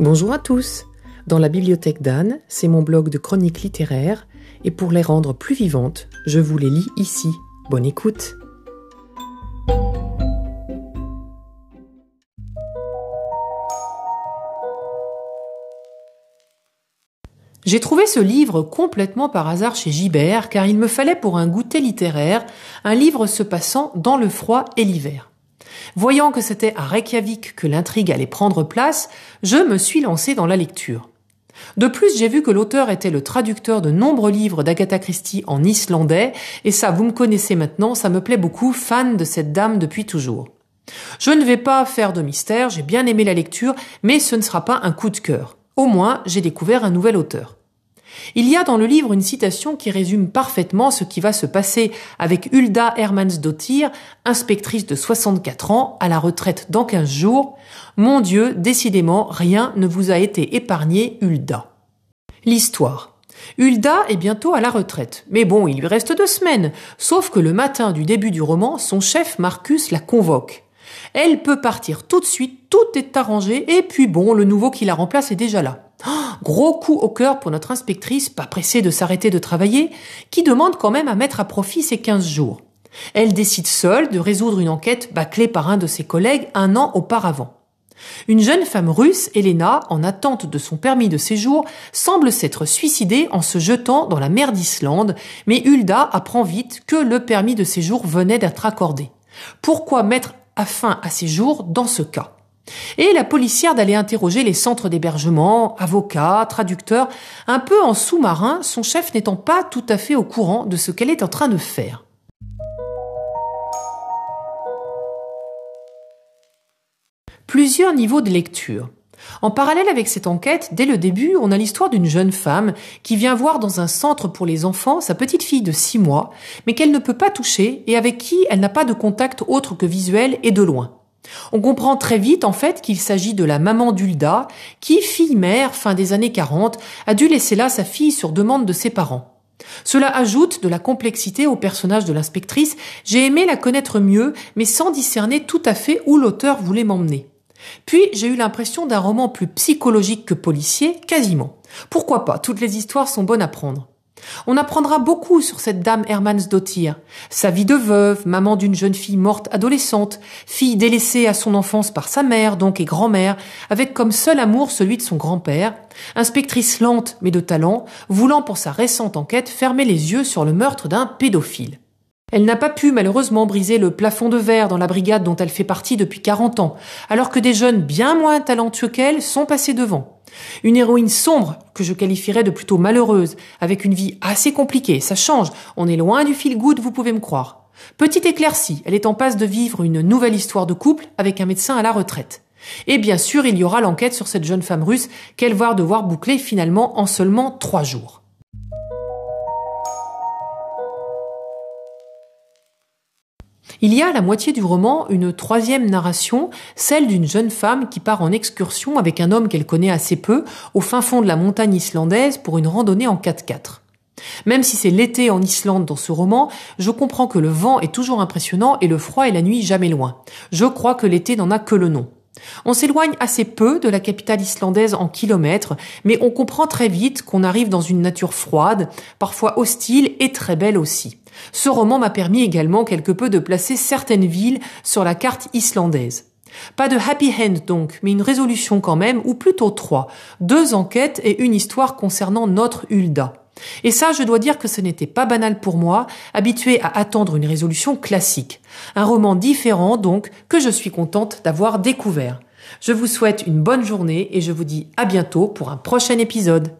Bonjour à tous. Dans la bibliothèque d'Anne, c'est mon blog de chroniques littéraires, et pour les rendre plus vivantes, je vous les lis ici. Bonne écoute. J'ai trouvé ce livre complètement par hasard chez Gibert, car il me fallait pour un goûter littéraire un livre se passant dans le froid et l'hiver. Voyant que c'était à Reykjavik que l'intrigue allait prendre place, je me suis lancé dans la lecture. De plus, j'ai vu que l'auteur était le traducteur de nombreux livres d'Agatha Christie en islandais, et ça, vous me connaissez maintenant, ça me plaît beaucoup, fan de cette dame depuis toujours. Je ne vais pas faire de mystère, j'ai bien aimé la lecture, mais ce ne sera pas un coup de cœur. Au moins, j'ai découvert un nouvel auteur. Il y a dans le livre une citation qui résume parfaitement ce qui va se passer avec Hulda Hermansdottir, inspectrice de 64 ans, à la retraite dans 15 jours. Mon Dieu, décidément, rien ne vous a été épargné, Hulda. L'histoire. Hulda est bientôt à la retraite. Mais bon, il lui reste deux semaines. Sauf que le matin du début du roman, son chef Marcus la convoque. Elle peut partir tout de suite, tout est arrangé, et puis bon, le nouveau qui la remplace est déjà là. Gros coup au cœur pour notre inspectrice, pas pressée de s'arrêter de travailler, qui demande quand même à mettre à profit ses 15 jours. Elle décide seule de résoudre une enquête bâclée par un de ses collègues un an auparavant. Une jeune femme russe, Elena, en attente de son permis de séjour, semble s'être suicidée en se jetant dans la mer d'Islande, mais Hulda apprend vite que le permis de séjour venait d'être accordé. Pourquoi mettre fin à ses jours dans ce cas? Et la policière d'aller interroger les centres d'hébergement, avocats, traducteurs, un peu en sous-marin, son chef n'étant pas tout à fait au courant de ce qu'elle est en train de faire. Plusieurs niveaux de lecture. En parallèle avec cette enquête, dès le début, on a l'histoire d'une jeune femme qui vient voir dans un centre pour les enfants sa petite fille de six mois, mais qu'elle ne peut pas toucher et avec qui elle n'a pas de contact autre que visuel et de loin. On comprend très vite en fait qu'il s'agit de la maman d'Ulda, qui, fille-mère, fin des années 40, a dû laisser là sa fille sur demande de ses parents. Cela ajoute de la complexité au personnage de l'inspectrice. J'ai aimé la connaître mieux, mais sans discerner tout à fait où l'auteur voulait m'emmener. Puis j'ai eu l'impression d'un roman plus psychologique que policier, quasiment. Pourquoi pas, toutes les histoires sont bonnes à prendre. On apprendra beaucoup sur cette dame Hermansdottir. Sa vie de veuve, maman d'une jeune fille morte adolescente, fille délaissée à son enfance par sa mère donc et grand-mère, avec comme seul amour celui de son grand-père, inspectrice lente mais de talent, voulant pour sa récente enquête fermer les yeux sur le meurtre d'un pédophile. Elle n'a pas pu malheureusement briser le plafond de verre dans la brigade dont elle fait partie depuis 40 ans, alors que des jeunes bien moins talentueux qu'elle sont passés devant. Une héroïne sombre, que je qualifierais de plutôt malheureuse, avec une vie assez compliquée, ça change, on est loin du feel good, vous pouvez me croire. Petite éclaircie, elle est en passe de vivre une nouvelle histoire de couple avec un médecin à la retraite. Et bien sûr, il y aura l'enquête sur cette jeune femme russe qu'elle va devoir boucler finalement en seulement trois jours. Il y a à la moitié du roman une troisième narration, celle d'une jeune femme qui part en excursion avec un homme qu'elle connaît assez peu au fin fond de la montagne islandaise pour une randonnée en 4x4. Même si c'est l'été en Islande dans ce roman, je comprends que le vent est toujours impressionnant et le froid et la nuit jamais loin. Je crois que l'été n'en a que le nom. On s'éloigne assez peu de la capitale islandaise en kilomètres, mais on comprend très vite qu'on arrive dans une nature froide, parfois hostile et très belle aussi. Ce roman m'a permis également quelque peu de placer certaines villes sur la carte islandaise. Pas de happy end donc, mais une résolution quand même, ou plutôt trois. Deux enquêtes et une histoire concernant notre Hulda. Et ça, je dois dire que ce n'était pas banal pour moi, habitué à attendre une résolution classique. Un roman différent, donc, que je suis contente d'avoir découvert. Je vous souhaite une bonne journée et je vous dis à bientôt pour un prochain épisode.